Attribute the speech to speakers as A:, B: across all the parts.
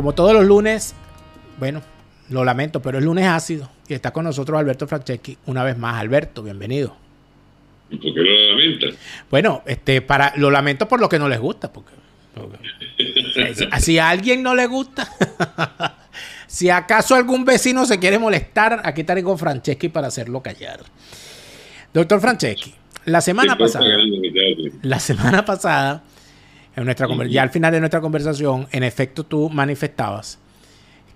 A: como todos los lunes, bueno, lo lamento, pero es lunes ácido y está con nosotros Alberto Franceschi una vez más. Alberto, bienvenido.
B: ¿Por qué lo lamenta?
A: Bueno, este, para, lo lamento por lo que no les gusta, porque, si a alguien no le gusta, si acaso algún vecino se quiere molestar, aquí estaré con Franceschi para hacerlo callar. Doctor Franceschi, la semana pasada, la semana pasada, en nuestra, ya al final de nuestra conversación, en efecto tú manifestabas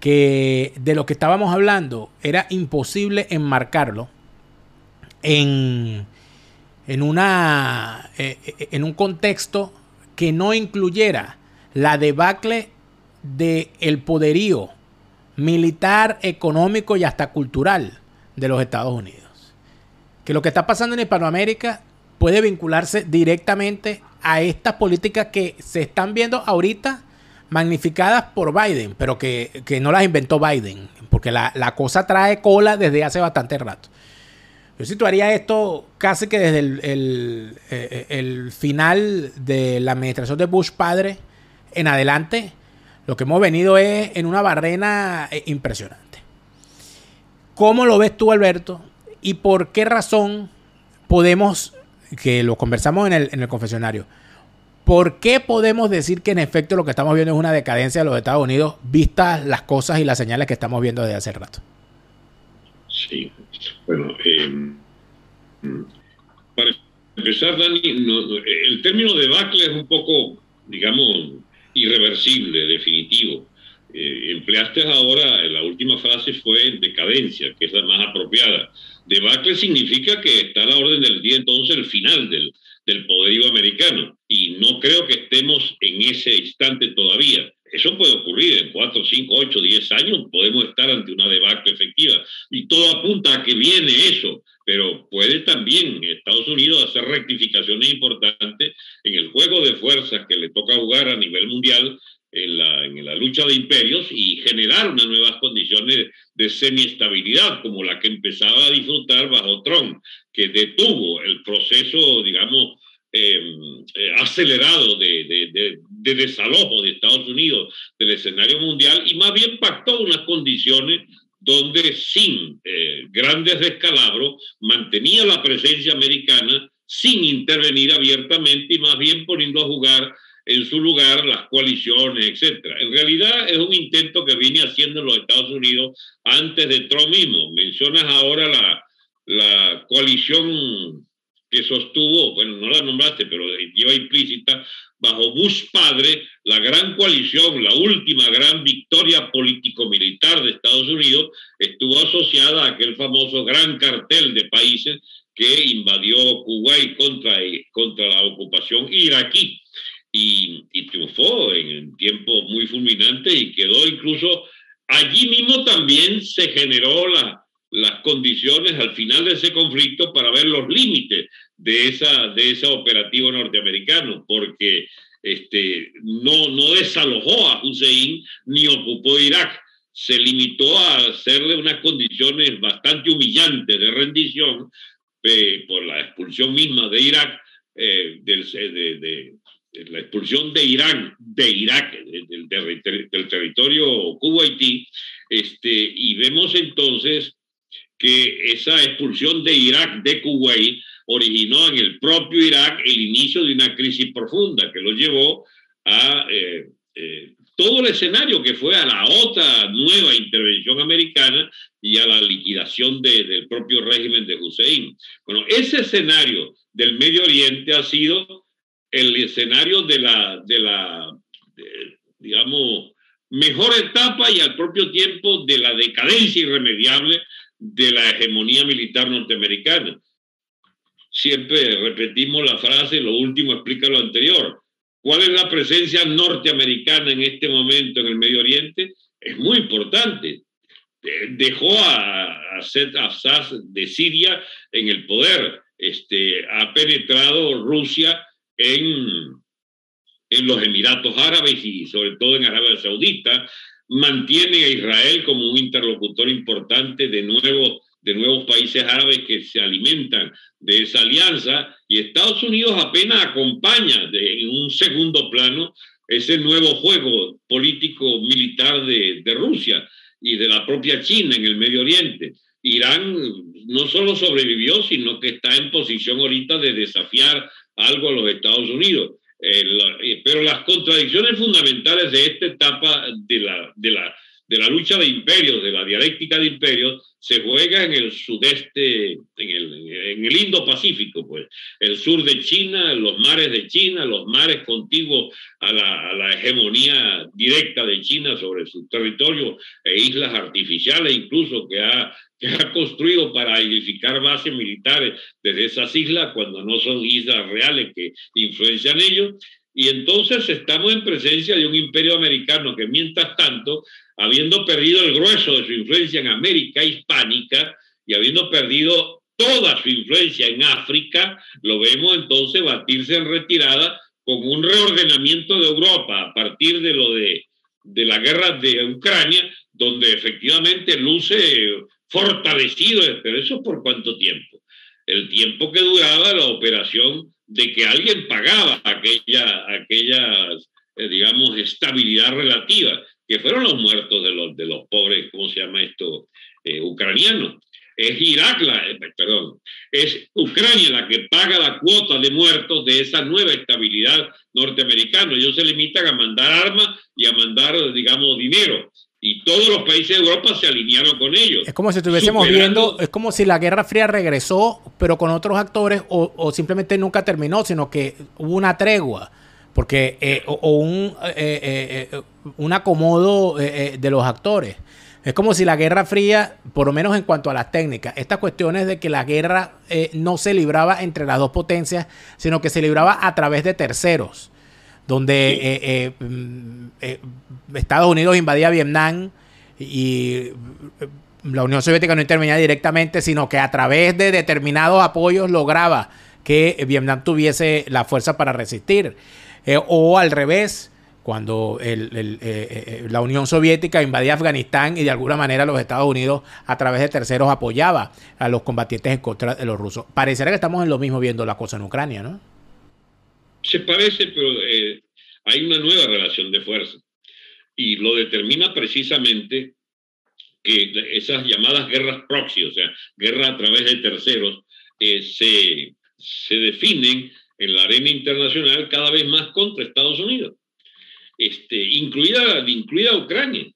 A: que de lo que estábamos hablando era imposible enmarcarlo en, en, una, eh, eh, en un contexto que no incluyera la debacle del el poderío militar, económico y hasta cultural de los Estados Unidos. Que lo que está pasando en Hispanoamérica puede vincularse directamente a estas políticas que se están viendo ahorita magnificadas por Biden, pero que, no las inventó Biden, porque la, cosa trae cola desde hace bastante rato. Yo situaría esto casi que desde el, eh, el, final de la administración de Bush padre en adelante, lo que hemos venido es en una barrena eh, impresionante. ¿Cómo lo ves tú, Alberto? ¿Y por qué razón podemos, que lo conversamos en el, en el confesionario, ¿Por qué podemos decir que en efecto lo que estamos viendo es una decadencia de los Estados Unidos, vistas las cosas y las señales que estamos viendo desde hace rato?
B: Sí, bueno, eh, para empezar, Dani, el término debacle es un poco, digamos, irreversible, definitivo. Eh, empleaste ahora, la última frase fue decadencia, que es la más apropiada. Debacle significa que está a la orden del día entonces el final del, del poderío americano. Y no creo que estemos en ese instante todavía. Eso puede ocurrir en 4, 5, 8, 10 años, podemos estar ante una debacle efectiva. Y todo apunta a que viene eso, pero puede también Estados Unidos hacer rectificaciones importantes en el juego de fuerzas que le toca jugar a nivel mundial en la, en la lucha de imperios y generar unas nuevas condiciones de semiestabilidad como la que empezaba a disfrutar bajo Trump, que detuvo el proceso, digamos, em, eh, acelerado de, de, de, desalojo de Estados Unidos del escenario mundial y más bien pactó unas condiciones donde sin eh, grandes descalabros mantenía la presencia americana sin intervenir abiertamente y más bien poniendo a jugar en su lugar las coaliciones, etcétera. En realidad es un intento que viene haciendo los Estados Unidos antes de Trump mismo. Mencionas ahora la, la coalición que sostuvo, bueno, no la nombraste, pero lleva implícita, bajo Bush padre, la gran coalición, la última gran victoria político-militar de Estados Unidos, estuvo asociada a aquel famoso gran cartel de países que invadió Kuwait contra, contra la ocupación iraquí y, y triunfó en tiempo muy fulminante y quedó incluso allí mismo también se generó la, las condiciones al final de ese conflicto para ver los límites de, esa, de ese operativo norteamericano, porque este, no, no desalojó a Hussein ni ocupó Irak, se limitó a hacerle unas condiciones bastante humillantes de rendición eh, por la expulsión misma de Irak, eh, del, de, la expulsión de Irán, de Irak, del, del territorio Kuwaití, este, y vemos entonces que esa expulsión de Irak de Kuwait originó en el propio Irak el inicio de una crisis profunda que lo llevó a eh, eh, todo el escenario que fue a la otra nueva intervención americana y a la liquidación del propio régimen de Hussein. Bueno, ese escenario del Medio Oriente ha sido el escenario de la, de la digamos, mejor etapa y al propio tiempo de la decadencia irremediable de la hegemonía militar norteamericana. Siempre repetimos la frase, lo último explica lo anterior. ¿Cuál es la presencia norteamericana en este momento en el Medio Oriente? Es muy importante. Dejó a, a Seth Assad de Siria en el poder. Este, ha penetrado Rusia en, en los Emiratos Árabes y sobre todo en Arabia Saudita, mantiene a Israel como un interlocutor importante de, nuevo, de nuevos países árabes que se alimentan de esa alianza y Estados Unidos apenas acompaña en un segundo plano ese nuevo juego político-militar de, de Rusia y de la propia China en el Medio Oriente. Irán no solo sobrevivió, sino que está en posición ahorita de desafiar algo a los Estados Unidos. Eh, pero las contradicciones fundamentales de esta etapa de la, de la, de la lucha de imperios, de la dialéctica de imperios, se juega en el sudeste, en el, en Indo-Pacífico, pues, el sur de China, los mares de China, los mares contiguos a la, a la, hegemonía directa de China sobre su territorio e islas artificiales incluso que ha, que ha construido para edificar bases militares desde esas islas cuando no son islas reales que influencian ellos. Y entonces estamos en presencia de un imperio americano que mientras tanto habiendo perdido el grueso de su influencia en América hispánica y habiendo perdido toda su influencia en África, lo vemos entonces batirse en retirada con un reordenamiento de Europa a partir de lo de, de la guerra de Ucrania, donde efectivamente luce fortalecido, pero eso por cuánto tiempo? El tiempo que duraba la operación de que alguien pagaba aquella, aquella eh, digamos, estabilidad relativa que fueron los muertos de los, de los pobres, ¿cómo se llama esto? Eh, ucranianos. Es Irak, eh, perdón, es Ucrania la que paga la cuota de muertos de esa nueva estabilidad norteamericana. Ellos se limitan a mandar armas y a mandar, digamos, dinero. Y todos los países de Europa se alinearon con ellos.
A: Es como si estuviésemos viendo, es como si la Guerra Fría regresó, pero con otros actores, o, o simplemente nunca terminó, sino que hubo una tregua porque, eh, o, un, eh, eh, un acomodo de los actores. Es como si la Guerra Fría, por lo menos en cuanto a las técnicas, estas cuestiones de que la guerra no se libraba entre las dos potencias, sino que se libraba a través de terceros, donde mm, Estados Unidos invadía Vietnam y la Unión Soviética no intervenía directamente, sino que a través de determinados apoyos lograba que Vietnam tuviese la fuerza para resistir. Eh, o al revés, cuando el, eh, eh, la Unión Soviética invadía Afganistán y de alguna manera los Estados Unidos a través de terceros apoyaba a los combatientes en contra de los rusos. Pareciera que estamos en lo mismo viendo la cosa en Ucrania, ¿no?
B: Se parece, pero hay una nueva relación de fuerza. Y lo determina precisamente que esas llamadas guerras proxy, o sea, guerras a través de terceros, se, se definen en la arena internacional cada vez más contra Estados Unidos, este, incluida, incluida Ucrania,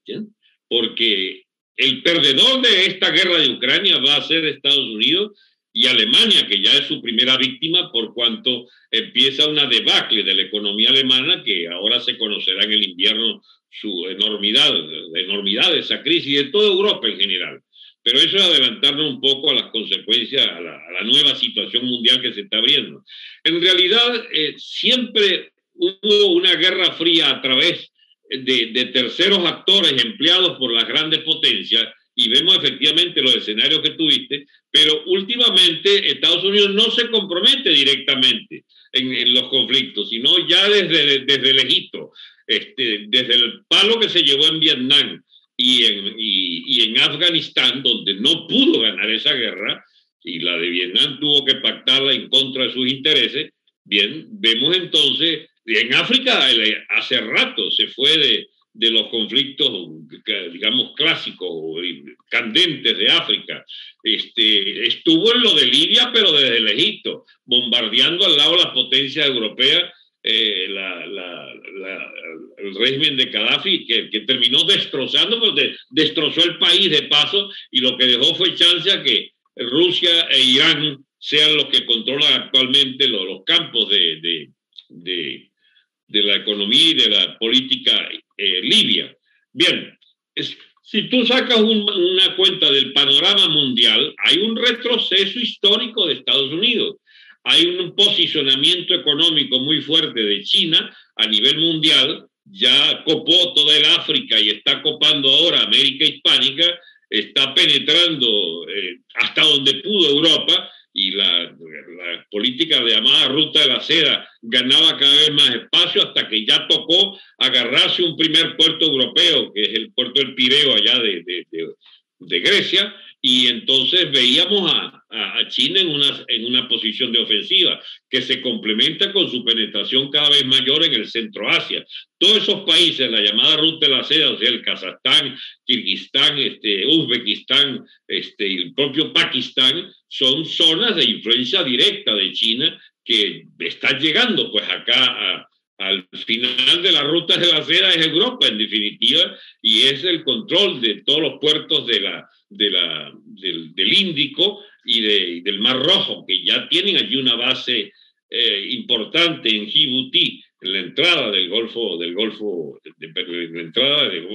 B: porque el perdedor de esta guerra de Ucrania va a ser Estados Unidos y Alemania, que ya es su primera víctima por cuanto empieza una debacle de la economía alemana que ahora se conocerá en el invierno su enormidad, la enormidad de esa crisis de toda Europa en general. Pero eso es adelantarnos un poco a las consecuencias, a la, nueva situación mundial que se está abriendo. En realidad, eh, siempre hubo una guerra fría a través de, de, terceros actores empleados por las grandes potencias y vemos efectivamente los escenarios que tuviste, pero últimamente Estados Unidos no se compromete directamente en, en los conflictos, sino ya desde, desde el Egipto, este, desde el palo que se llevó en Vietnam, y en, y, en Afganistán, donde no pudo ganar esa guerra, y la de Vietnam tuvo que pactarla en contra de sus intereses, bien, vemos entonces, en África hace rato se fue de, de los conflictos, digamos, clásicos, candentes de África. Este, estuvo en lo de Libia, pero desde el Egipto, bombardeando al lado de las potencias europeas eh, el régimen de Gaddafi, que, que terminó destrozando, pues destrozó el país de paso y lo que dejó fue chance a que Rusia e Irán sean los que controlan actualmente los, campos de, de, de, la economía y de la política eh, libia. Bien, si tú sacas una cuenta del panorama mundial, hay un retroceso histórico de Estados Unidos. Hay un posicionamiento económico muy fuerte de China a nivel mundial, ya copó toda el África y está copando ahora América Hispánica, está penetrando eh, hasta donde pudo Europa y la, política de llamada ruta de la seda. Ganaba cada vez más espacio hasta que ya tocó agarrarse un primer puerto europeo, que es el puerto del Pireo allá de, de, de, de Grecia, y entonces veíamos a, a, China en una, en una posición de ofensiva, que se complementa con su penetración cada vez mayor en el centro Asia. Todos esos países, la llamada ruta de la seda, o sea, el Kazajstán, Kirguistán, este, Uzbekistán este, el propio Pakistán, son zonas de influencia directa de China que están llegando pues acá al final de la ruta de la seda es Europa, en definitiva, y es el control de todos los puertos de la, de la, del, Índico y, de, del Mar Rojo, que ya tienen allí una base eh, importante en Djibouti, en la entrada del Golfo, del Golfo, de, la entrada de,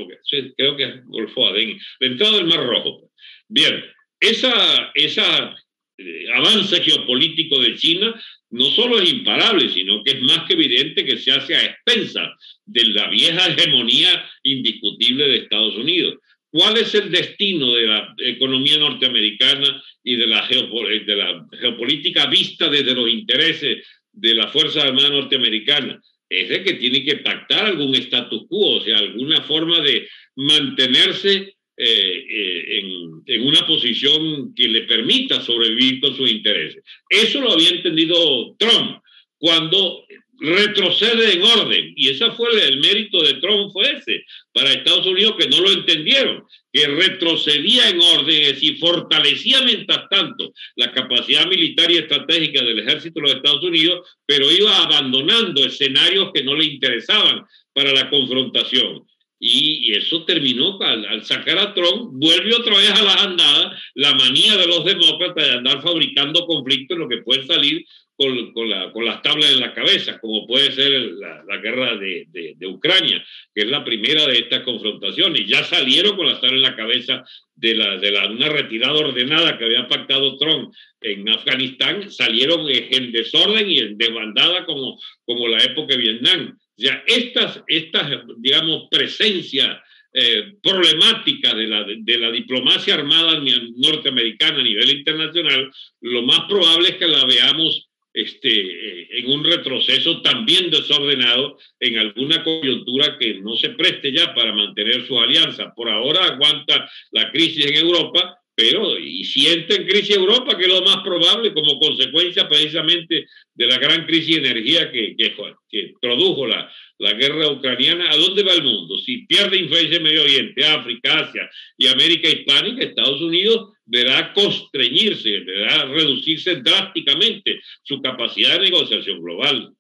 B: creo que es Golfo Adén, la entrada del Mar Rojo. Bien, esa, esa eh, avance geopolítico de China no solo es imparable, sino que es más que evidente que se hace a expensa de la vieja hegemonía indiscutible de Estados Unidos. ¿Cuál es el destino de la economía norteamericana y de la, de la geopolítica vista desde los intereses de la Fuerza Armada norteamericana? Es de que tiene que pactar algún status quo, o sea, alguna forma de mantenerse eh, eh, en, una posición que le permita sobrevivir con sus intereses. Eso lo había entendido Trump cuando retrocede en orden. Y ese fue el, mérito de Trump, fue ese, para Estados Unidos que no lo entendieron, que retrocedía en orden, es decir, fortalecía mientras tanto la capacidad militar y estratégica del ejército de los Estados Unidos, pero iba abandonando escenarios que no le interesaban para la confrontación. Y, eso terminó al, sacar a Trump, vuelve otra vez a las andadas la manía de los demócratas de andar fabricando conflictos en lo que puede salir con, con, la, con, las tablas en la cabeza, como puede ser la, la guerra de, de, Ucrania, que es la primera de estas confrontaciones. Ya salieron con las tablas en la cabeza de, la, de la, una retirada ordenada que había pactado Trump en Afganistán, salieron en desorden y en desbandada como, como la época de Vietnam. Ya estas, estas digamos, presencia eh, problemática de la, de la diplomacia armada norteamericana a nivel internacional, lo más probable es que la veamos este, eh, en un retroceso también desordenado en alguna coyuntura que no se preste ya para mantener su alianza. Por ahora aguanta la crisis en Europa, pero y siente en crisis Europa, que es lo más probable como consecuencia precisamente de la gran crisis de energía que, que, produjo la, la, guerra ucraniana. ¿A dónde va el mundo? Si pierde influencia en Medio Oriente, África, Asia y América Hispánica, Estados Unidos deberá constreñirse, deberá reducirse drásticamente su capacidad de negociación global.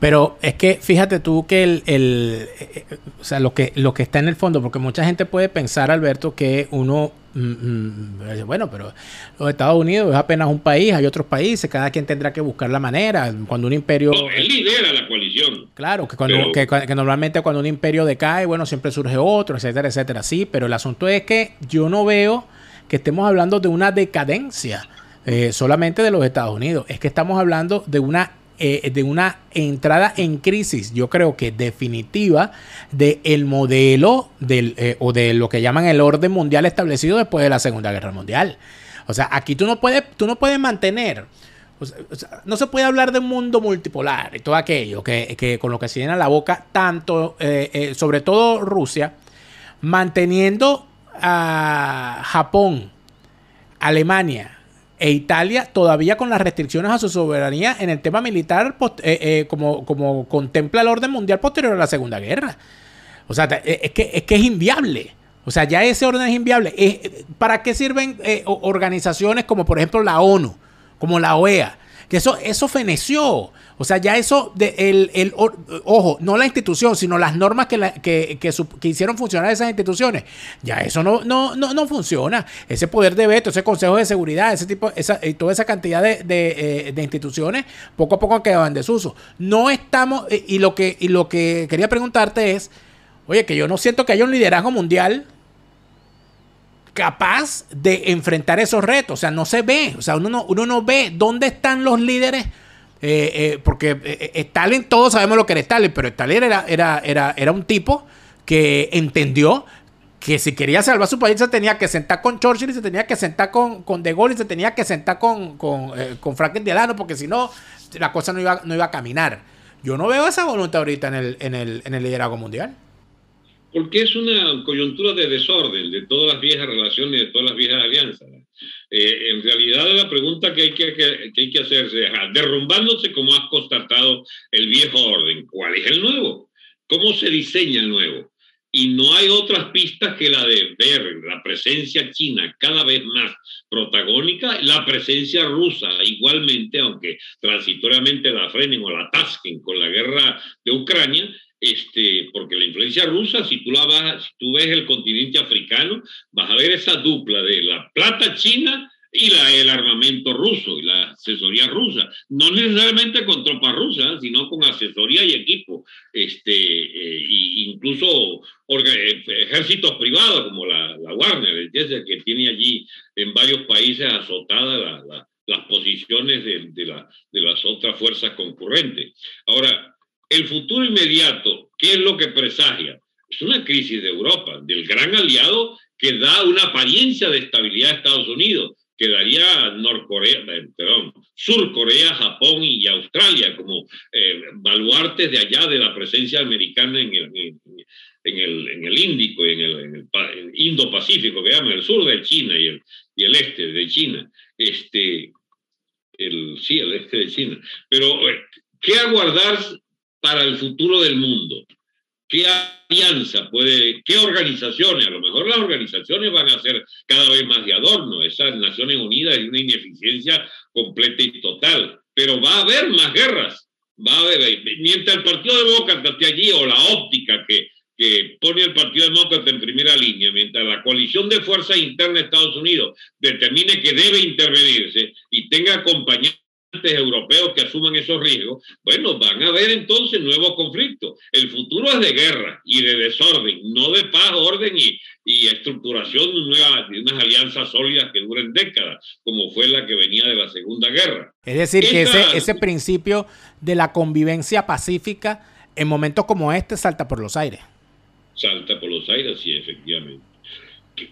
A: Pero es que fíjate tú que el, el eh, o sea, lo que, lo que está en el fondo, porque mucha gente puede pensar, Alberto, que uno, bueno, pero los Estados Unidos es apenas un país, hay otros países, cada quien tendrá que buscar la manera. Cuando un imperio...
B: él lidera la coalición.
A: Claro, que, cuando, que, que, normalmente cuando un imperio decae, bueno, siempre surge otro, etcétera, etcétera. Sí, pero el asunto es que yo no veo que estemos hablando de una decadencia eh, solamente de los Estados Unidos, es que estamos hablando de una eh, de una entrada en crisis, yo creo que definitiva, del el modelo del, eh, o de lo que llaman el orden mundial establecido después de la Segunda Guerra Mundial. O sea, aquí tú no puedes, tú no puedes mantener, no se puede hablar de un mundo multipolar y todo aquello que, con lo que se llena la boca, tanto, eh, sobre todo Rusia, manteniendo a Japón, Alemania, e Italia todavía con las restricciones a su soberanía en el tema militar eh, eh, como, como contempla el orden mundial posterior a la Segunda Guerra. O sea, eh, es que, es que es inviable. O sea, ya ese orden es inviable. ¿Para qué sirven organizaciones como por ejemplo la ONU, como la OEA? Que eso, eso feneció. O sea, ya eso, de, el, el, ojo, no la institución, sino las normas que, que, que, hicieron funcionar esas instituciones, ya eso no, no, no, no, funciona. Ese poder de veto, ese consejo de seguridad, ese tipo, esa, y toda esa cantidad de, de, eh, instituciones, poco a poco quedaban en desuso. No estamos, eh, y lo, que, y lo que quería preguntarte es, oye, que yo no siento que haya un liderazgo mundial capaz de enfrentar esos retos. O sea, no se ve. O sea, uno no, uno no ve dónde están los líderes eh, eh, porque eh, Stalin, todos sabemos lo que era Stalin, pero Stalin era, era, era, era un tipo que entendió que si quería salvar su país se tenía que sentar con Churchill y se tenía que sentar con, con De Gaulle y se tenía que sentar con, con, con Franklin porque si no, la cosa no iba, no iba a caminar. Yo no veo esa voluntad ahorita en el, en el, en el liderazgo mundial.
B: Porque es una coyuntura de desorden de todas las viejas relaciones, de todas las viejas alianzas. Eh, en realidad la pregunta que hay que, que, hay que hacerse es, derrumbándose como has constatado el viejo orden, ¿cuál es el nuevo? ¿Cómo se diseña el nuevo? Y no hay otras pistas que la de ver la presencia china cada vez más protagónica, la presencia rusa igualmente, aunque transitoriamente la frenen o la atasquen con la guerra de Ucrania, este, porque la influencia rusa, si tú, la vas, si tú ves el continente africano, vas a ver esa dupla de la plata china y la, el armamento ruso y la asesoría rusa, no necesariamente con tropas rusas, sino con asesoría y equipo, este, eh, incluso ejércitos privados como la, la Warner, que tiene allí en varios países azotadas las posiciones de, de, la, de las otras fuerzas concurrentes. Ahora, el futuro inmediato, ¿qué es lo que presagia? Es una crisis de Europa, del gran aliado que da una apariencia de estabilidad a Estados Unidos, que daría Norcorea, eh, perdón, Sur Corea, Japón y Australia como eh, baluartes de allá de la presencia americana en el, en el, en el Índico, el, en el Indo-Pacífico, que llama el sur de China y el, y el este de China. Este, el, sí, el este de China. Pero, eh, ¿qué aguardar para el futuro del mundo? ¿Qué alianza puede, qué organizaciones? A lo mejor las organizaciones van a ser cada vez más de adorno. Esas Naciones Unidas es una ineficiencia completa y total. Pero va a haber más guerras. Va a haber, mientras el Partido Demócrata esté allí o la óptica que, que pone el Partido Demócrata en primera línea, mientras la coalición de fuerzas internas de Estados Unidos determine que debe intervenirse y tenga acompañantes europeos que asuman esos riesgos, bueno, van a haber entonces nuevos conflictos. El futuro es de guerra y de desorden, no de paz, orden y, y estructuración de, nueva, de unas alianzas sólidas que duren décadas, como fue la que venía de la Segunda Guerra.
A: Es decir, que ese, ese principio de la convivencia pacífica en momentos como este salta por los aires.
B: Salta por los aires, sí, efectivamente.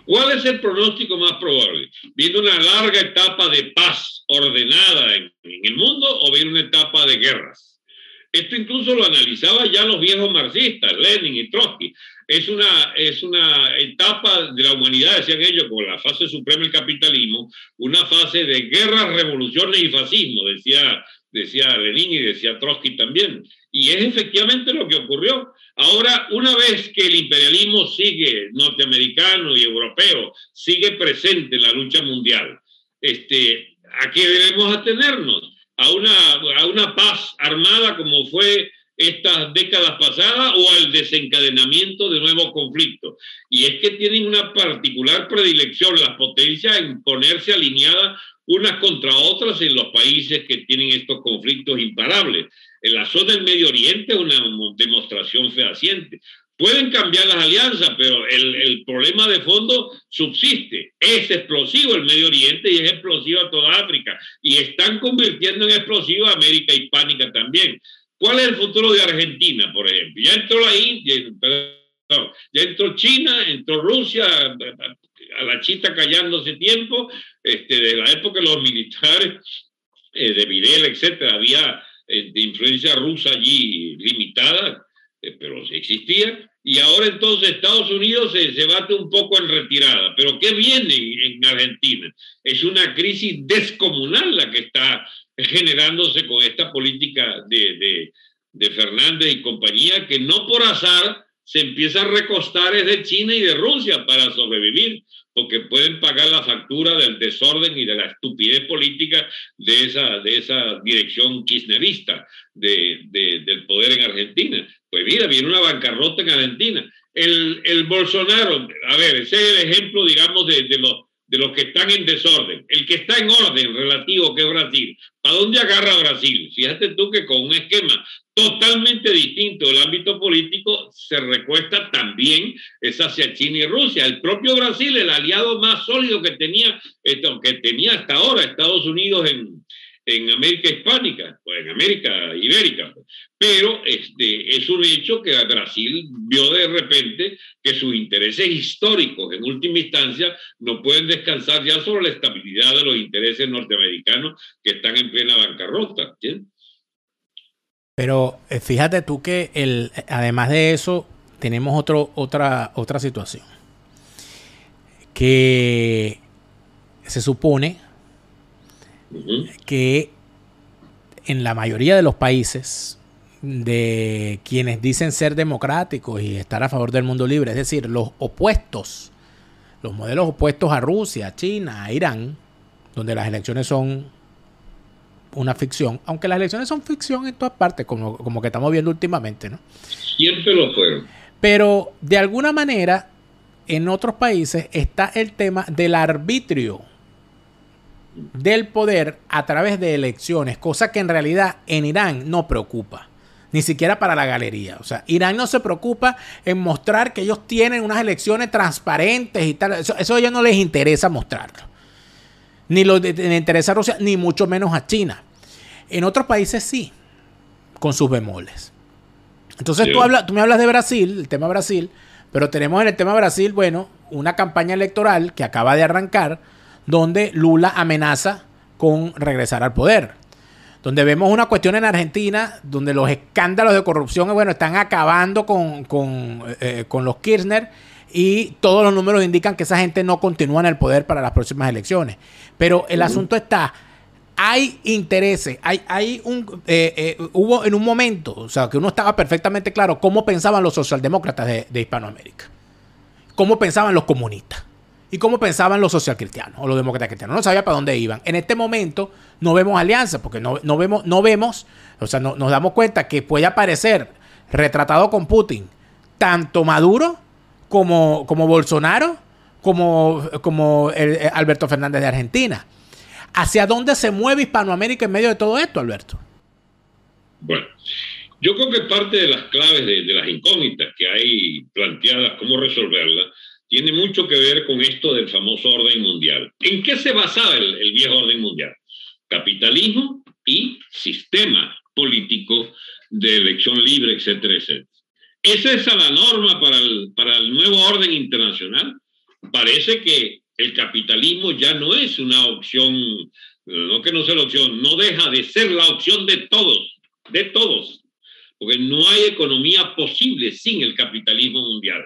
B: ¿Cuál es el pronóstico más probable? ¿Viene una larga etapa de paz ordenada en, el mundo o viene una etapa de guerras? Esto incluso lo analizaban ya los viejos marxistas, Lenin y Trotsky. Es una, es una etapa de la humanidad, decían ellos, con la fase suprema del capitalismo, una fase de guerras, revoluciones y fascismo, decía, decía Lenin y decía Trotsky también. Y es efectivamente lo que ocurrió. Ahora, una vez que el imperialismo sigue, norteamericano y europeo, sigue presente en la lucha mundial, este, ¿a qué debemos atenernos? ¿A una, a una paz armada como fue estas décadas pasadas o al desencadenamiento de nuevos conflictos. Y es que tienen una particular predilección las potencias en ponerse alineadas unas contra otras en los países que tienen estos conflictos imparables. En la zona del Medio Oriente es una demostración fehaciente. Pueden cambiar las alianzas, pero el, el, problema de fondo subsiste. Es explosivo el Medio Oriente y es explosiva toda África. Y están convirtiendo en explosiva América Hispánica también. ¿Cuál es el futuro de Argentina, por ejemplo? Ya entró la India, perdón, ya entró China, entró Rusia, a la chita callándose tiempo, este, de la época de los militares, eh, de Videla, etcétera, había de influencia rusa allí limitada, eh, pero existía. Y ahora entonces Estados Unidos se, se, bate un poco en retirada. Pero ¿qué viene en Argentina? Es una crisis descomunal la que está generándose con esta política de, de Fernández y compañía, que no por azar se empieza a recostar es de China y de Rusia para sobrevivir porque pueden pagar la factura del desorden y de la estupidez política de esa, de esa dirección kirchnerista de, del poder en Argentina. Pues mira, viene una bancarrota en Argentina. El, el Bolsonaro, a ver, ese es el ejemplo, digamos, de, de los de los que están en desorden. El que está en orden relativo, que es Brasil. ¿Para dónde agarra Brasil? Fíjate tú que con un esquema totalmente distinto del ámbito político se recuesta también es hacia China y Rusia. El propio Brasil, el aliado más sólido que tenía, que tenía hasta ahora Estados Unidos en, en América Hispánica, o en América Ibérica. Pero este, es un hecho que Brasil vio de repente que sus intereses históricos, en última instancia, no pueden descansar ya sobre la estabilidad de los intereses norteamericanos que están en plena bancarrota.
A: Pero eh, fíjate tú que el, además de eso, tenemos otro, otra, otra situación. Que se supone que en la mayoría de los países de quienes dicen ser democráticos y estar a favor del mundo libre, es decir, los opuestos, los modelos opuestos a Rusia, China, a Irán, donde las elecciones son una ficción, aunque las elecciones son ficción en todas partes, como, como que estamos viendo últimamente, ¿no?
B: Siempre lo fueron.
A: Pero de alguna manera, en otros países está el tema del arbitrio del poder a través de elecciones, cosa que en realidad en Irán no preocupa, ni siquiera para la galería. O sea, Irán no se preocupa en mostrar que ellos tienen unas elecciones transparentes y tal. Eso, eso a ellos no les interesa mostrarlo. Ni lo le interesa a Rusia, ni mucho menos a China. En otros países sí, con sus bemoles. Entonces tú, hablas, tú me hablas de Brasil, el tema Brasil, pero tenemos en el tema Brasil, bueno, una campaña electoral que acaba de arrancar donde Lula amenaza con regresar al poder. Donde vemos una cuestión en Argentina donde los escándalos de corrupción bueno, están acabando con, eh, con, los Kirchner y todos los números indican que esa gente no continúa en el poder para las próximas elecciones. Pero el asunto está, hay intereses, hay, hay un, eh, eh, hubo en un momento, o sea, que uno estaba perfectamente claro cómo pensaban los socialdemócratas de, de Hispanoamérica, cómo pensaban los comunistas y cómo pensaban los socialcristianos o los demócratas cristianos. No sabía para dónde iban. En este momento no vemos alianzas porque no, vemos, no vemos, o sea, no, nos damos cuenta que puede aparecer retratado con Putin tanto Maduro como, como Bolsonaro, como, como Alberto Fernández de Argentina. ¿Hacia dónde se mueve Hispanoamérica en medio de todo esto, Alberto?
B: Bueno, yo creo que parte de las claves de las incógnitas que hay planteadas, cómo resolverlas, tiene mucho que ver con esto del famoso orden mundial. ¿En qué se basaba el, viejo orden mundial? Capitalismo y sistema político de elección libre, etcétera, etcétera. ¿Esa es la norma para el, para el nuevo orden internacional? Parece que el capitalismo ya no es una opción, no que no sea la opción, no deja de ser la opción de todos, de todos, porque no hay economía posible sin el capitalismo mundial.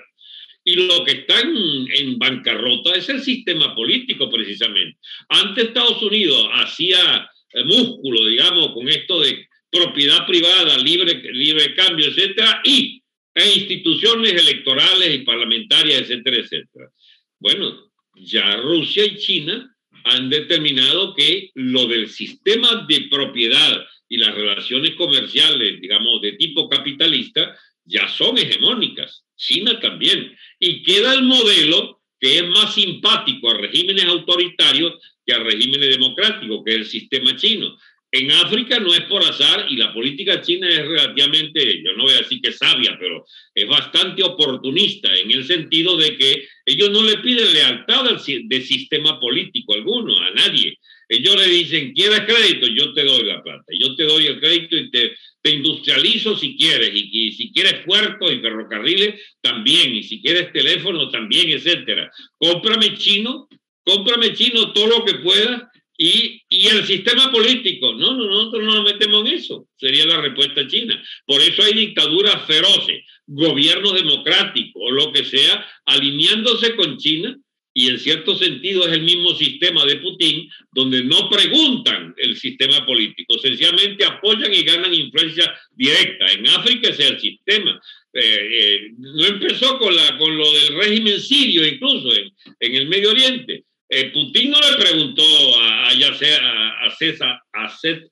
B: Y lo que está en, bancarrota es el sistema político, precisamente. Antes Estados Unidos hacía eh, músculo, digamos, con esto de propiedad privada, libre, libre cambio, etcétera, y e instituciones electorales y parlamentarias, etcétera, etcétera. Bueno, ya Rusia y China han determinado que lo del sistema de propiedad y las relaciones comerciales, digamos, de tipo capitalista, ya son hegemónicas. China también. Y queda el modelo que es más simpático a regímenes autoritarios que a regímenes democráticos, que es el sistema chino. En África no es por azar y la política china es relativamente, yo no voy a decir que sabia, pero es bastante oportunista en el sentido de que ellos no le piden lealtad de sistema político alguno, a nadie. Ellos le dicen, ¿quieres crédito? Yo te doy la plata. Yo te doy el crédito y te, te industrializo si quieres. Y, si quieres puertos y ferrocarriles, también. Y si quieres teléfono, también, etcétera. Cómprame chino, cómprame chino todo lo que puedas. Y, y el sistema político, no, no, nosotros no nos metemos en eso, sería la respuesta china. Por eso hay dictaduras feroces, gobiernos democráticos o lo que sea, alineándose con China y en cierto sentido es el mismo sistema de Putin, donde no preguntan el sistema político, sencillamente apoyan y ganan influencia directa. En África es el sistema. Eh, eh, no empezó con, la, con lo del régimen sirio, incluso en, en el Medio Oriente. Eh, Putin no le preguntó a, a, a, César, a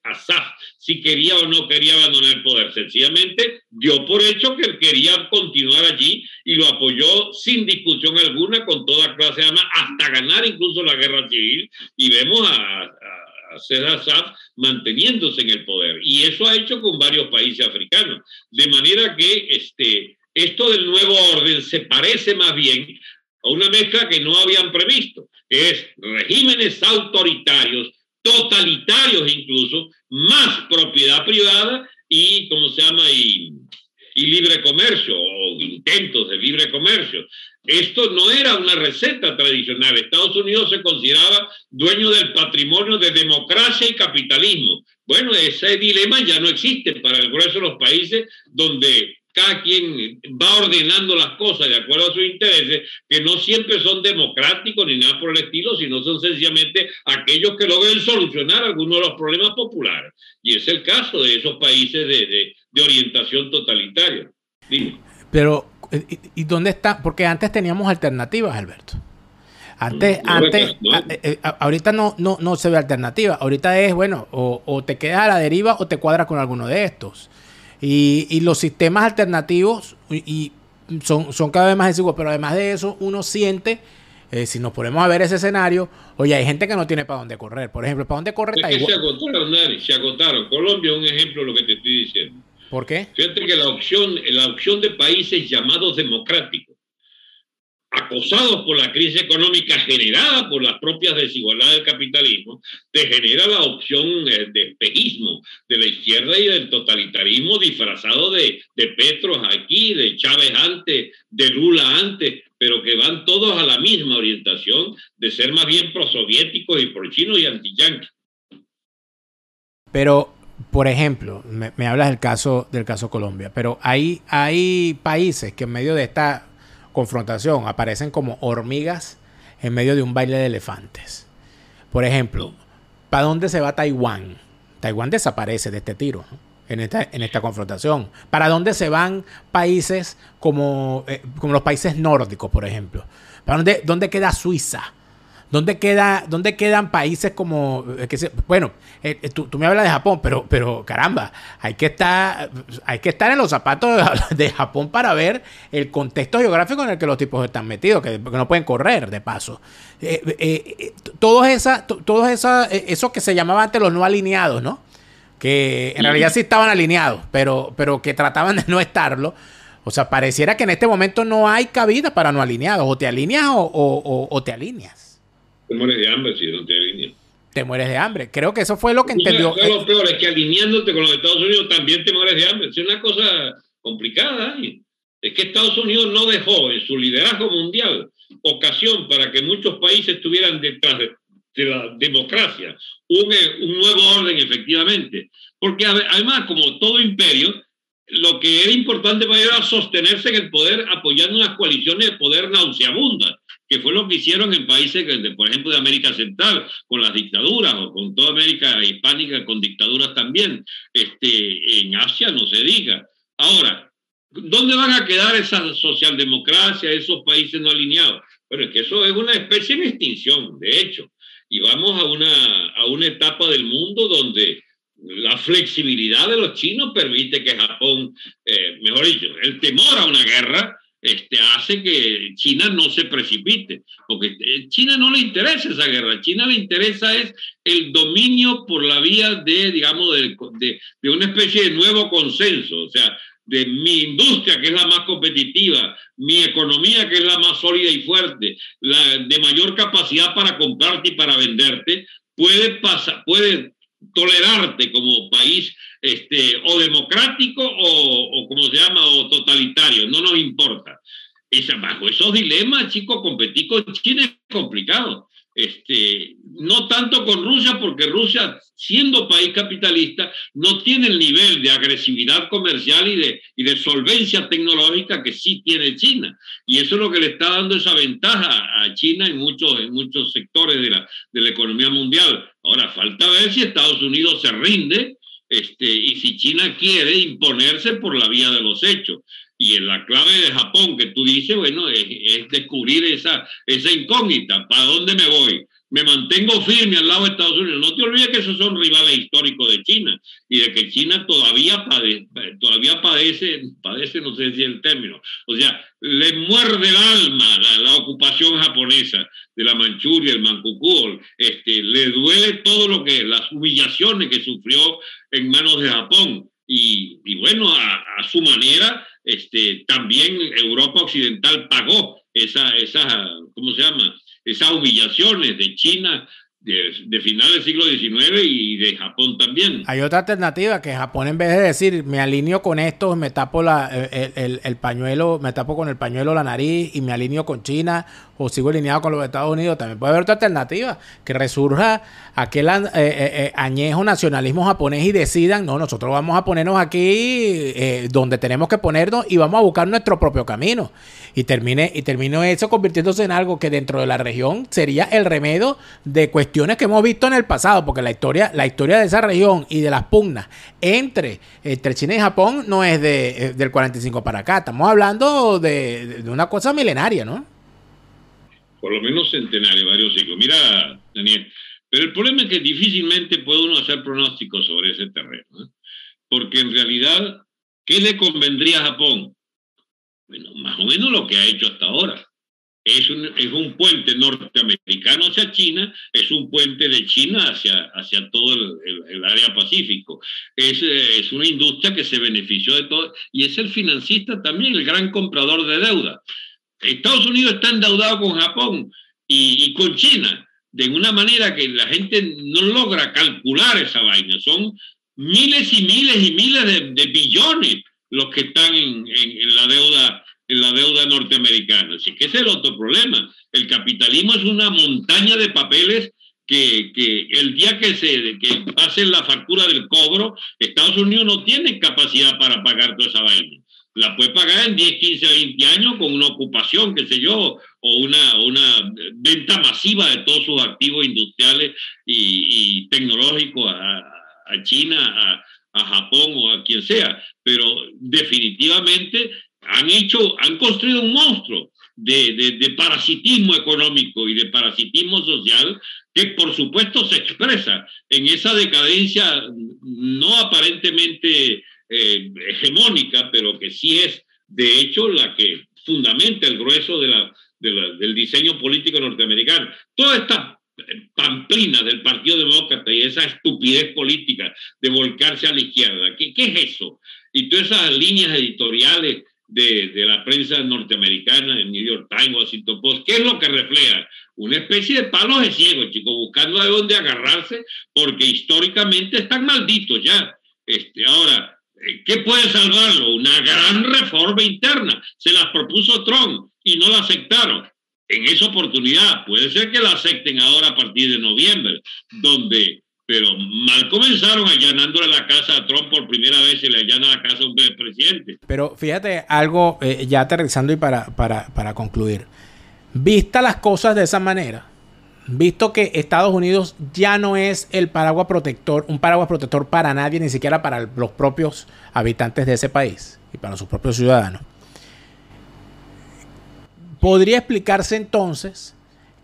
B: Assad si quería o no quería abandonar el poder. Sencillamente dio por hecho que él quería continuar allí y lo apoyó sin discusión alguna, con toda clase de armas, hasta ganar incluso la guerra civil. Y vemos a, a César Assad manteniéndose en el poder. Y eso ha hecho con varios países africanos. De manera que este, esto del nuevo orden se parece más bien a una mezcla que no habían previsto es regímenes autoritarios, totalitarios incluso, más propiedad privada y, ¿cómo se llama? Y, y libre comercio o intentos de libre comercio. Esto no era una receta tradicional. Estados Unidos se consideraba dueño del patrimonio de democracia y capitalismo. Bueno, ese dilema ya no existe para el grueso de los países donde cada quien va ordenando las cosas de acuerdo a sus intereses, que no siempre son democráticos ni nada por el estilo, sino son sencillamente aquellos que logran solucionar algunos de los problemas populares. Y es el caso de esos países de, de, orientación totalitaria.
A: Pero, ¿y dónde está? Porque antes teníamos alternativas, Alberto. Antes, antes, eh, eh, ahorita no, no, no se ve alternativa. Ahorita es, bueno, o, o, te quedas a la deriva o te cuadras con alguno de estos. Y, y los sistemas alternativos y, son, son cada vez más desiguales, pero además de eso, uno siente, eh, si nos ponemos a ver ese escenario, oye, hay gente que no tiene para dónde correr. Por ejemplo, ¿para dónde corre
B: Taiwán? se agotaron, Nari, se agotaron. Colombia es un ejemplo de lo que te estoy diciendo.
A: ¿Por qué?
B: Fíjate que la opción, la opción de países llamados democráticos acosados por la crisis económica generada por las propias desigualdades del capitalismo, te genera la opción eh, de espejismo de la izquierda y del totalitarismo disfrazado de, de Petros aquí, de Chávez antes, de Lula antes, pero que van todos a la misma orientación de ser más bien prosoviéticos y pro-chinos y anti-yanquis.
A: Pero, por ejemplo, me, me, hablas del caso, del caso Colombia, pero hay, hay países que en medio de esta confrontación aparecen como hormigas en medio de un baile de elefantes. Por ejemplo, ¿para dónde se va Taiwán? Taiwán desaparece de este tiro en esta, en esta confrontación. ¿Para dónde se van países como, eh, como los países nórdicos, por ejemplo? ¿Para dónde, dónde queda Suiza? ¿Dónde, queda, dónde quedan países como... Eh, que bueno, eh, eh, tú, me hablas de Japón, pero, pero caramba, hay que, estar, hay que estar en los zapatos de, Japón para ver el contexto geográfico en el que los tipos están metidos, que, no pueden correr de paso. todos esa, todos esa, eso que se llamaba antes los no alineados, ¿no? Que en realidad sí estaban alineados, pero, pero que trataban de no estarlo. O sea, pareciera que en este momento no hay cabida para no alineados. O te alineas o, o te alineas.
B: Te mueres de hambre si no te alineas.
A: Te mueres de hambre. Creo que eso fue lo que entendió.
B: Lo peor es que alineándote con los Estados Unidos también te mueres de hambre. Es una cosa complicada. Es que Estados Unidos no dejó en su liderazgo mundial ocasión para que muchos países estuvieran detrás de, la democracia, un, un, nuevo orden efectivamente. Porque además, como todo imperio, lo que era importante para ellos era sostenerse en el poder apoyando unas coaliciones de poder nauseabundas que fue lo que hicieron en países, por ejemplo, de América Central, con las dictaduras, o con toda América hispánica con dictaduras también. Este, en Asia no se diga. Ahora, ¿dónde van a quedar esa socialdemocracia, esos países no alineados? Bueno, es que eso es una especie de extinción, de hecho. Y vamos a una, a una etapa del mundo donde la flexibilidad de los chinos permite que Japón, eh, mejor dicho, el temor a una guerra este, hace que China no se precipite, porque eh, China no le interesa esa guerra, China le interesa es el dominio por la vía de, digamos, de, de, de una especie de nuevo consenso, o sea, de mi industria, que es la más competitiva, mi economía, que es la más sólida y fuerte, la de mayor capacidad para comprarte y para venderte, puede, pasar, puede tolerarte como país este, o democrático o, como se llama, o totalitario, no nos importa. Esa, bajo esos dilemas, chicos, competir con China es complicado. Este, no tanto con Rusia, porque Rusia, siendo país capitalista, no tiene el nivel de agresividad comercial y de, y de solvencia tecnológica que sí tiene China. Y eso es lo que le está dando esa ventaja a China en muchos, en muchos sectores de la, de la economía mundial. Ahora, falta ver si Estados Unidos se rinde este, y si China quiere imponerse por la vía de los hechos. Y en la clave de Japón que tú dices, bueno, es, es descubrir esa, esa incógnita, ¿para dónde me voy? Me mantengo firme al lado de Estados Unidos. No te olvides que esos son rivales históricos de China y de que China todavía padece, todavía padece, padece, no sé si es el término, o sea, le muerde el alma la, ocupación japonesa de la Manchuria, el Manchukuo, este, le duele todo lo que, las humillaciones que sufrió en manos de Japón. Y, y bueno, a, a, su manera, este, también Europa Occidental pagó esa, esa, ¿cómo se llama? Esas humillaciones de China de, final del siglo XIX y de Japón también.
A: Hay otra alternativa que Japón en vez de decir me alineo con esto, me tapo la, el, pañuelo, me tapo con el pañuelo la nariz y me alineo con China o sigo alineado con los Estados Unidos, también puede haber otra alternativa, que resurja aquel eh, eh, eh, añejo nacionalismo japonés y decidan, no, nosotros vamos a ponernos aquí donde tenemos que ponernos y vamos a buscar nuestro propio camino. Y termine, y termino eso convirtiéndose en algo que dentro de la región sería el remedio de cuestiones que hemos visto en el pasado, porque la historia, la historia de esa región y de las pugnas entre, entre China y Japón no es de, eh, del 45 para acá, estamos hablando de, una cosa milenaria, ¿no?
B: Por lo menos centenario, varios siglos. Mira, Daniel, pero el problema es que difícilmente puede uno hacer pronósticos sobre ese terreno, ¿eh? porque en realidad, ¿qué le convendría a Japón? Bueno, más o menos lo que ha hecho hasta ahora es un, es un puente norteamericano hacia China, es un puente de China hacia, hacia todo el, área pacífico. Es, es, una industria que se benefició de todo y es el financista también, el gran comprador de deuda. Estados Unidos está endeudado con Japón y, y con China de una manera que la gente no logra calcular esa vaina. Son miles y miles y miles de, de billones los que están en, en, en la deuda la deuda norteamericana. Así que ese es el otro problema. El capitalismo es una montaña de papeles que, que, el día que se que hacen la factura del cobro, Estados Unidos no tiene capacidad para pagar toda esa vaina. La puede pagar en 10, 15, 20 años con una ocupación, qué sé yo, o una, una venta masiva de todos sus activos industriales y, y tecnológicos a, a China, a, a Japón o a quien sea. Pero definitivamente han hecho, han construido un monstruo de, de, parasitismo económico y de parasitismo social que por supuesto se expresa en esa decadencia no aparentemente eh, hegemónica, pero que sí es de hecho la que fundamenta el grueso de la, del diseño político norteamericano. Toda esta pamplina del Partido Demócrata y esa estupidez política de volcarse a la izquierda, ¿qué, qué es eso? Y todas esas líneas editoriales de, de, la prensa norteamericana, el New York Times, Washington Post, ¿qué es lo que refleja? Una especie de palos de ciego, chicos, buscando de dónde agarrarse, porque históricamente están malditos ya. Este, ahora, eh, ¿qué puede salvarlo? Una gran reforma interna. Se las propuso Trump y no la aceptaron. En esa oportunidad, puede ser que la acepten ahora a partir de noviembre, donde pero mal comenzaron allanándole la casa a Trump por primera vez y le allana la casa a un presidente.
A: Pero fíjate algo, eh, ya aterrizando y para, para, para concluir. Vista las cosas de esa manera, visto que Estados Unidos ya no es el paraguas protector, un paraguas protector para nadie, ni siquiera para los propios habitantes de ese país y para sus propios ciudadanos. Podría explicarse entonces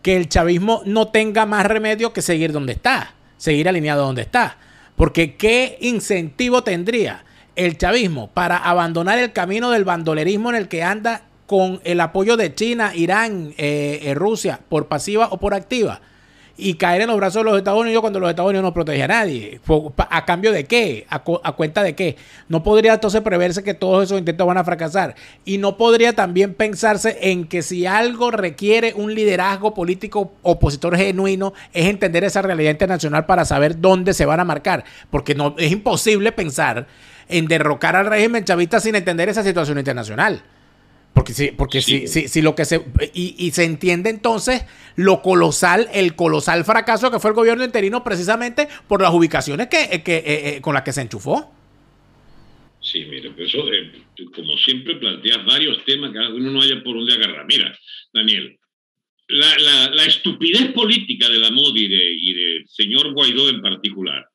A: que el chavismo no tenga más remedio que seguir donde está seguir alineado donde está. Porque ¿qué incentivo tendría el chavismo para abandonar el camino del bandolerismo en el que anda con el apoyo de China, Irán, eh, eh, Rusia, por pasiva o por activa? Y caer en los brazos de los Estados Unidos cuando los Estados Unidos no protege a nadie. ¿A cambio de qué? ¿A, cuenta de qué? No podría entonces preverse que todos esos intentos van a fracasar. Y no podría también pensarse en que si algo requiere un liderazgo político opositor genuino, es entender esa realidad internacional para saber dónde se van a marcar. Porque no, es imposible pensar en derrocar al régimen chavista sin entender esa situación internacional. Porque sí, porque sí. Si, lo que se y, se entiende entonces lo colosal, el colosal fracaso que fue el gobierno interino precisamente por las ubicaciones que, eh, que eh, eh, con las que se enchufó.
B: Sí, mira, pero eso, como siempre planteas varios temas que uno no haya por dónde agarrar. Mira, Daniel, la, la, estupidez política de la MODI y, del señor Guaidó en particular,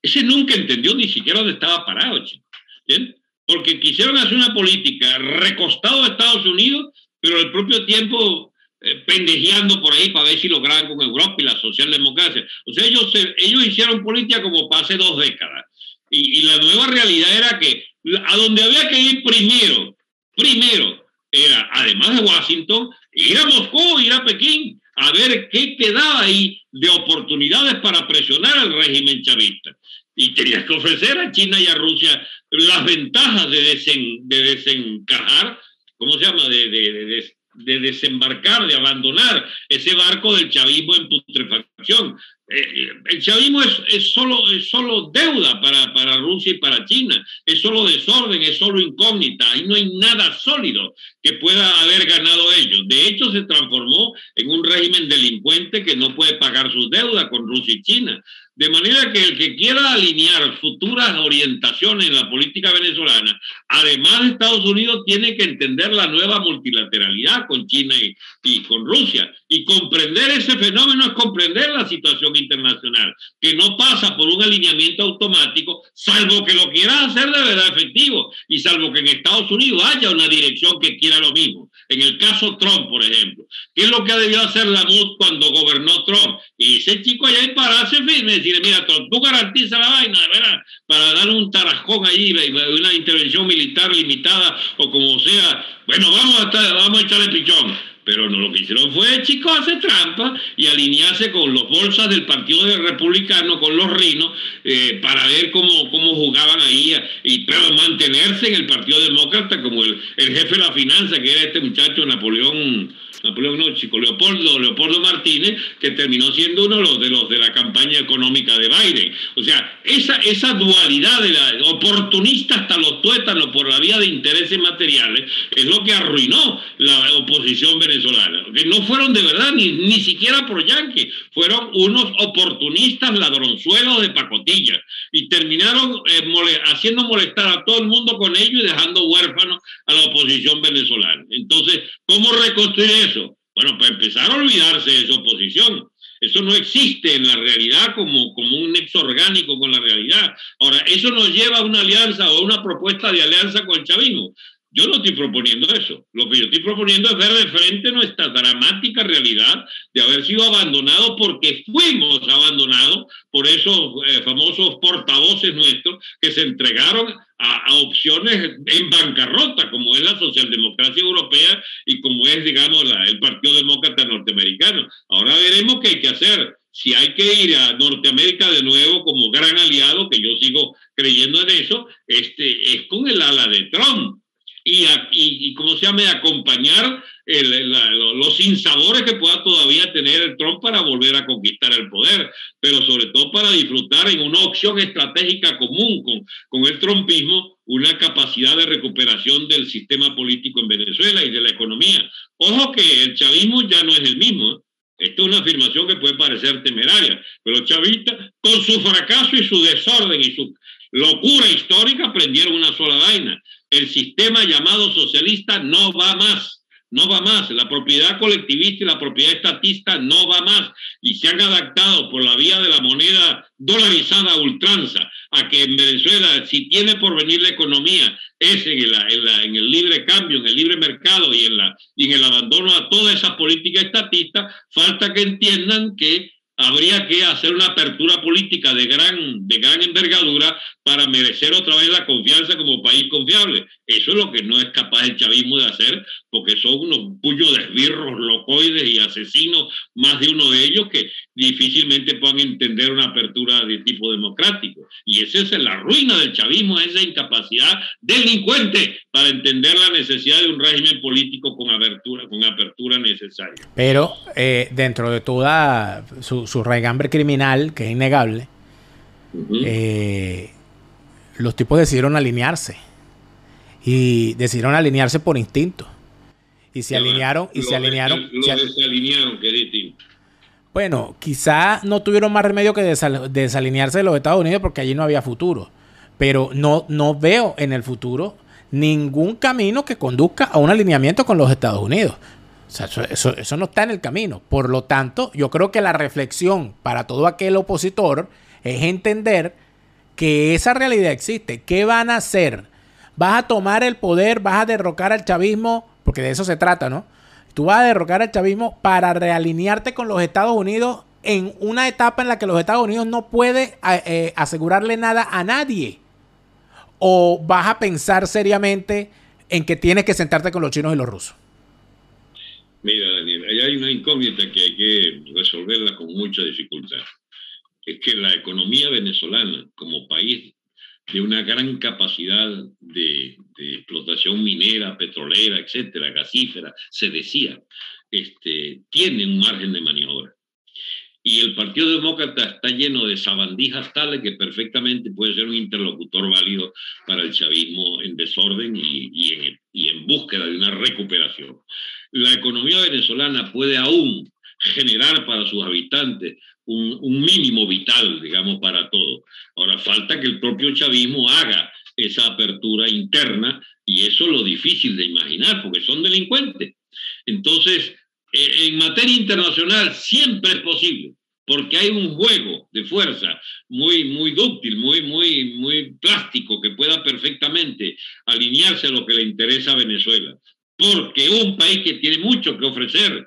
B: ese nunca entendió ni siquiera dónde estaba parado, chico. ¿Bien? Porque quisieron hacer una política recostado a Estados Unidos, pero al propio tiempo eh, pendejeando por ahí para ver si lograban con Europa y la socialdemocracia. O sea, ellos, ellos hicieron política como para hace dos décadas. Y, y la nueva realidad era que a donde había que ir primero, primero, era, además de Washington, ir a Moscú, ir a Pekín, a ver qué quedaba ahí de oportunidades para presionar al régimen chavista. Y tenías que ofrecer a China y a Rusia las ventajas de, de desencajar, ¿cómo se llama? De, de, desembarcar, de abandonar ese barco del chavismo en putrefacción. eh, el chavismo es, es, solo, es solo deuda para, para Rusia y para China, es solo desorden, es solo incógnita, ahí no hay nada sólido que pueda haber ganado ellos. De hecho, se transformó en un régimen delincuente que no puede pagar sus deudas con Rusia y China. De manera que el que quiera alinear futuras orientaciones en la política venezolana, además de Estados Unidos, tiene que entender la nueva multilateralidad con China y, y, con Rusia. Y comprender ese fenómeno es comprender la situación internacional, que no pasa por un alineamiento automático, salvo que lo quiera hacer de verdad efectivo, y salvo que en Estados Unidos haya una dirección que quiera lo mismo. En el caso Trump, por ejemplo, ¿qué es lo que debió hacer la MUD cuando gobernó Trump? Y ese chico allá y pararse firme decirle, mira, tú garantiza la vaina, ¿verdad? Para dar un tarajón ahí, una intervención militar limitada o como sea. Bueno, vamos a, estar, vamos a echarle pichón. Pero no lo que hicieron fue, chicos, hacer trampa y alinearse con los bolsas del Partido Republicano, con los rinos, eh, para ver cómo, cómo jugaban ahí, y pero mantenerse en el Partido Demócrata como el, el jefe de la finanza, que era este muchacho Napoleón Napoleón no, chico, Leopoldo, Leopoldo Martínez, que terminó siendo uno de los, de los de la campaña económica de Biden. O sea, esa, esa dualidad de la oportunista hasta los tuétanos por la vía de intereses materiales es lo que arruinó la oposición venezolana. Que no fueron de verdad ni, ni siquiera pro yanqui, fueron unos oportunistas ladronzuelos de pacotilla y terminaron eh, haciendo molestar a todo el mundo con ello y dejando huérfanos a la oposición venezolana. Entonces, ¿cómo reconstruir eso? Bueno, para empezar a olvidarse de su oposición. Eso no existe en la realidad como, como un nexo orgánico con la realidad. Ahora, eso nos lleva a una alianza o a una propuesta de alianza con el chavismo. Yo no estoy proponiendo eso. Lo que yo estoy proponiendo es ver de frente nuestra dramática realidad de haber sido abandonados porque fuimos abandonados por esos eh, famosos portavoces nuestros que se entregaron a, opciones en bancarrota, como es la socialdemocracia europea y como es, digamos, el Partido Demócrata norteamericano. Ahora veremos qué hay que hacer. Si hay que ir a Norteamérica de nuevo como gran aliado, que yo sigo creyendo en eso, este, es con el ala de Trump y, y, ¿cómo se llama?, acompañar los sinsabores que pueda todavía tener el Trump para volver a conquistar el poder, pero sobre todo para disfrutar en una opción estratégica común con, con el trumpismo, una capacidad de recuperación del sistema político en Venezuela y de la economía. Ojo que el chavismo ya no es el mismo. ¿eh? Esto es una afirmación que puede parecer temeraria, pero los chavistas, con su fracaso y su desorden y su locura histórica, aprendieron una sola vaina el sistema llamado socialista no va más, no va más. La propiedad colectivista y la propiedad estatista no va más. Y se han adaptado por la vía de la moneda dolarizada ultranza a que en Venezuela, si tiene por venir la economía, es en el, libre cambio, en el libre mercado y en, y en el abandono a toda esa política estatista, falta que entiendan que habría que hacer una apertura política de gran, de gran envergadura para merecer otra vez la confianza como país confiable. Eso es lo que no es capaz el chavismo de hacer, porque son unos puños de esbirros, locoides y asesinos, más de uno de ellos, que difícilmente puedan entender una apertura de tipo democrático. Y esa es la ruina del chavismo, esa incapacidad delincuente para entender la necesidad de un régimen político con apertura, con apertura necesaria.
A: Pero eh, dentro de toda su, su regambre criminal, que es innegable, los tipos decidieron alinearse. Y decidieron alinearse por instinto. Y se alinearon. Y se alinearon.
B: se alinearon, que distinto.
A: Bueno, quizá no tuvieron más remedio que desalinearse de los Estados Unidos porque allí no había futuro. Pero no, no veo en el futuro ningún camino que conduzca a un alineamiento con los Estados Unidos. Eso, eso, no está en el camino. Por lo tanto, yo creo que la reflexión para todo aquel opositor es entender que esa realidad existe. ¿Qué van a hacer? ¿Vas a tomar el poder? ¿Vas a derrocar al chavismo? Porque de eso se trata, ¿no? Tú vas a derrocar al chavismo para realinearte con los Estados Unidos en una etapa en la que los Estados Unidos no puede eh, asegurarle nada a nadie. ¿O vas a pensar seriamente en que tienes que sentarte con los chinos y los rusos?
B: Mira, Daniel, hay una incógnita que hay que resolverla con mucha dificultad es que la economía venezolana como país de una gran capacidad de, explotación minera, petrolera, etcétera, gasífera, se decía, este, tiene un margen de maniobra. Y el Partido Demócrata está lleno de sabandijas tales que perfectamente puede ser un interlocutor válido para el chavismo en desorden y, en, y en búsqueda de una recuperación. La economía venezolana puede aún generar para sus habitantes un, un, mínimo vital, digamos, para todo. Ahora falta que el propio chavismo haga esa apertura interna y eso es lo difícil de imaginar, porque son delincuentes. Entonces, en materia internacional siempre es posible, porque hay un juego de fuerza muy, muy dúctil, muy, muy, muy plástico, que pueda perfectamente alinearse a lo que le interesa a Venezuela. Porque un país que tiene mucho que ofrecer,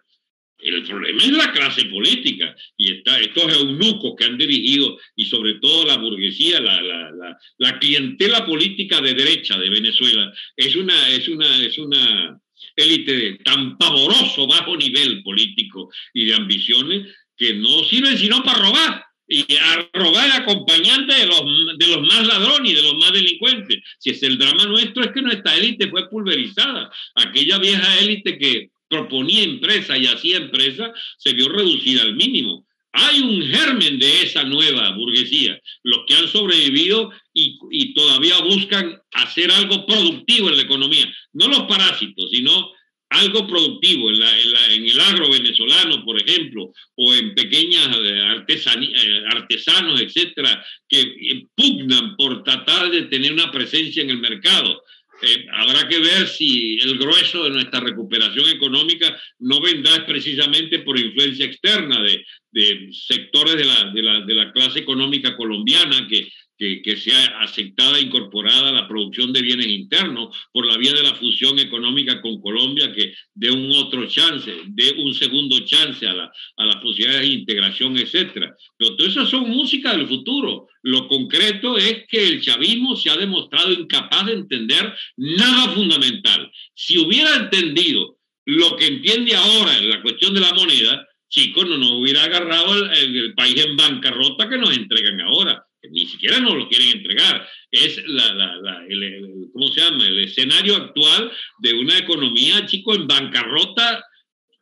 B: el problema es la clase política y está, estos eunucos que han dirigido y sobre todo la burguesía, la, la, la, la clientela política de derecha de Venezuela, es una, es una, es una élite tan pavoroso bajo nivel político y de ambiciones que no sirven sino para robar y a robar acompañante de los, de los más ladrones y de los más delincuentes. Si es el drama nuestro es que nuestra élite fue pulverizada. Aquella vieja élite que proponía empresa y hacía empresa se vio reducida al mínimo. Hay un germen de esa nueva burguesía, los que han sobrevivido y, y, todavía buscan hacer algo productivo en la economía, no los parásitos, sino algo productivo en, la, en, la, en el agro venezolano, por ejemplo, o en pequeñas eh, eh, artesanos, etcétera, que pugnan por tratar de tener una presencia en el mercado. Eh, habrá que ver si el grueso de nuestra recuperación económica no vendrá precisamente por influencia externa de, de sectores de la, de, la, de la, clase económica colombiana que, que, que, sea aceptada e incorporada a la producción de bienes internos por la vía de la fusión económica con Colombia que dé un otro chance, dé un segundo chance a, la, a las posibilidades de integración, etcétera. Pero todo eso son música del futuro. Lo concreto es que el chavismo se ha demostrado incapaz de entender nada fundamental. Si hubiera entendido lo que entiende ahora en la cuestión de la moneda, chicos, no nos hubiera agarrado el, país en bancarrota que nos entregan ahora. Ni siquiera nos lo quieren entregar. Es la, la, el, ¿cómo se llama? El escenario actual de una economía, chicos, en bancarrota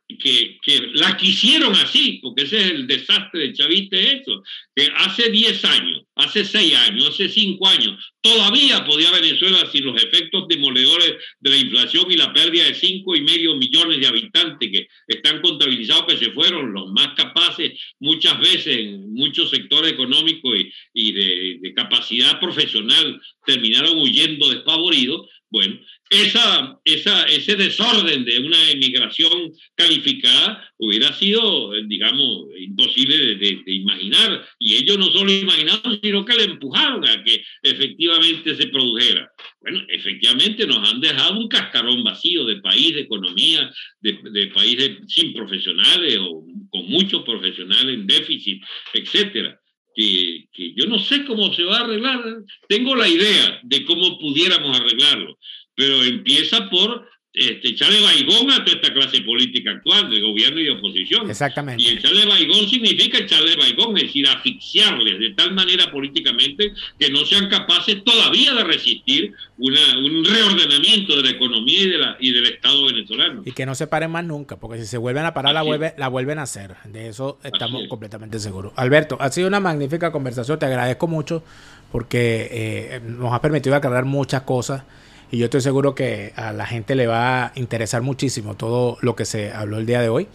B: que, que, la quisieron así, porque ese es el desastre de Chaviste eso, que hace 10 años, hace 6 años, hace 5 años, todavía podía Venezuela sin los efectos demoledores de la inflación y la pérdida de 5 y medio millones de habitantes que están contabilizados que se fueron los más capaces muchas veces en muchos sectores económicos y, y de, de capacidad profesional terminaron huyendo despavoridos, bueno, esa, esa, ese desorden de una emigración calificada hubiera sido, digamos, imposible de, de, de, imaginar. Y ellos no solo imaginaron, sino que le empujaron a que efectivamente se produjera. Bueno, efectivamente nos han dejado un cascarón vacío de país, de economía, de, de países sin profesionales o con muchos profesionales en déficit, etcétera. Que, yo no sé cómo se va a arreglar. Tengo la idea de cómo pudiéramos arreglarlo, pero empieza por este, echarle baigón a toda esta clase política actual, de gobierno y de oposición.
A: Exactamente.
B: Y echarle baigón significa echarle baigón, es decir, asfixiarles de tal manera políticamente que no sean capaces todavía de resistir una, un reordenamiento de la economía y, de la, y del Estado venezolano.
A: Y que no se paren más nunca, porque si se vuelven a parar, la, vuelve, la vuelven a hacer. De eso estamos completamente seguros. Alberto, ha sido una magnífica conversación, te agradezco mucho porque eh, nos ha permitido aclarar muchas cosas. Y yo estoy seguro que a la gente le va a interesar muchísimo todo lo que se habló el día de hoy.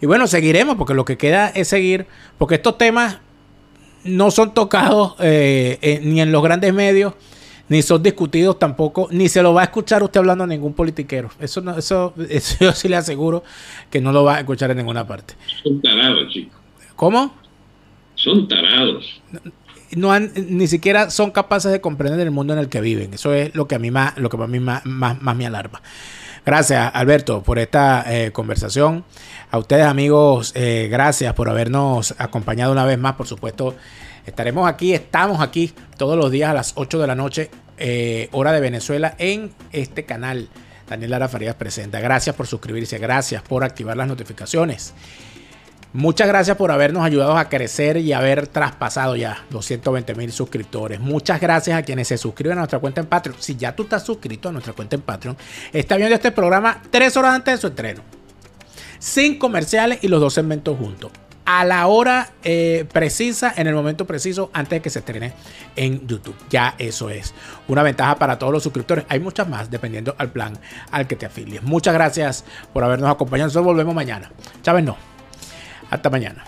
A: Y bueno, seguiremos, porque lo que queda es seguir, porque estos temas no son tocados eh, eh, ni en los grandes medios, ni son discutidos tampoco, ni se lo va a escuchar usted hablando a ningún politiquero. Eso, no, eso, eso yo sí le aseguro que no lo va a escuchar en ninguna parte.
B: Son tarados, chicos.
A: ¿Cómo?
B: Son tarados
A: no han, ni siquiera son capaces de comprender el mundo en el que viven. Eso es lo que a mí más, lo que a mí más, más, me alarma. Gracias, Alberto, por esta eh, conversación. A ustedes, amigos, eh, gracias por habernos acompañado una vez más. Por supuesto, estaremos aquí, estamos aquí todos los días a las 8 de la noche, eh, hora de Venezuela, en este canal. Daniel Lara Farías presenta. Gracias por suscribirse, gracias por activar las notificaciones. Muchas gracias por habernos ayudado a crecer y haber traspasado ya 220 mil suscriptores. Muchas gracias a quienes se suscriben a nuestra cuenta en Patreon. Si ya tú estás suscrito a nuestra cuenta en Patreon, está viendo este programa tres horas antes de su estreno. Sin comerciales y los dos segmentos juntos. a la hora eh, precisa, en el momento preciso, antes de que se estrene en YouTube. Ya eso es una ventaja para todos los suscriptores. Hay muchas más, dependiendo al plan al que te afilies. Muchas gracias por habernos acompañado. Nosotros volvemos mañana. Chávez no. Hasta mañana.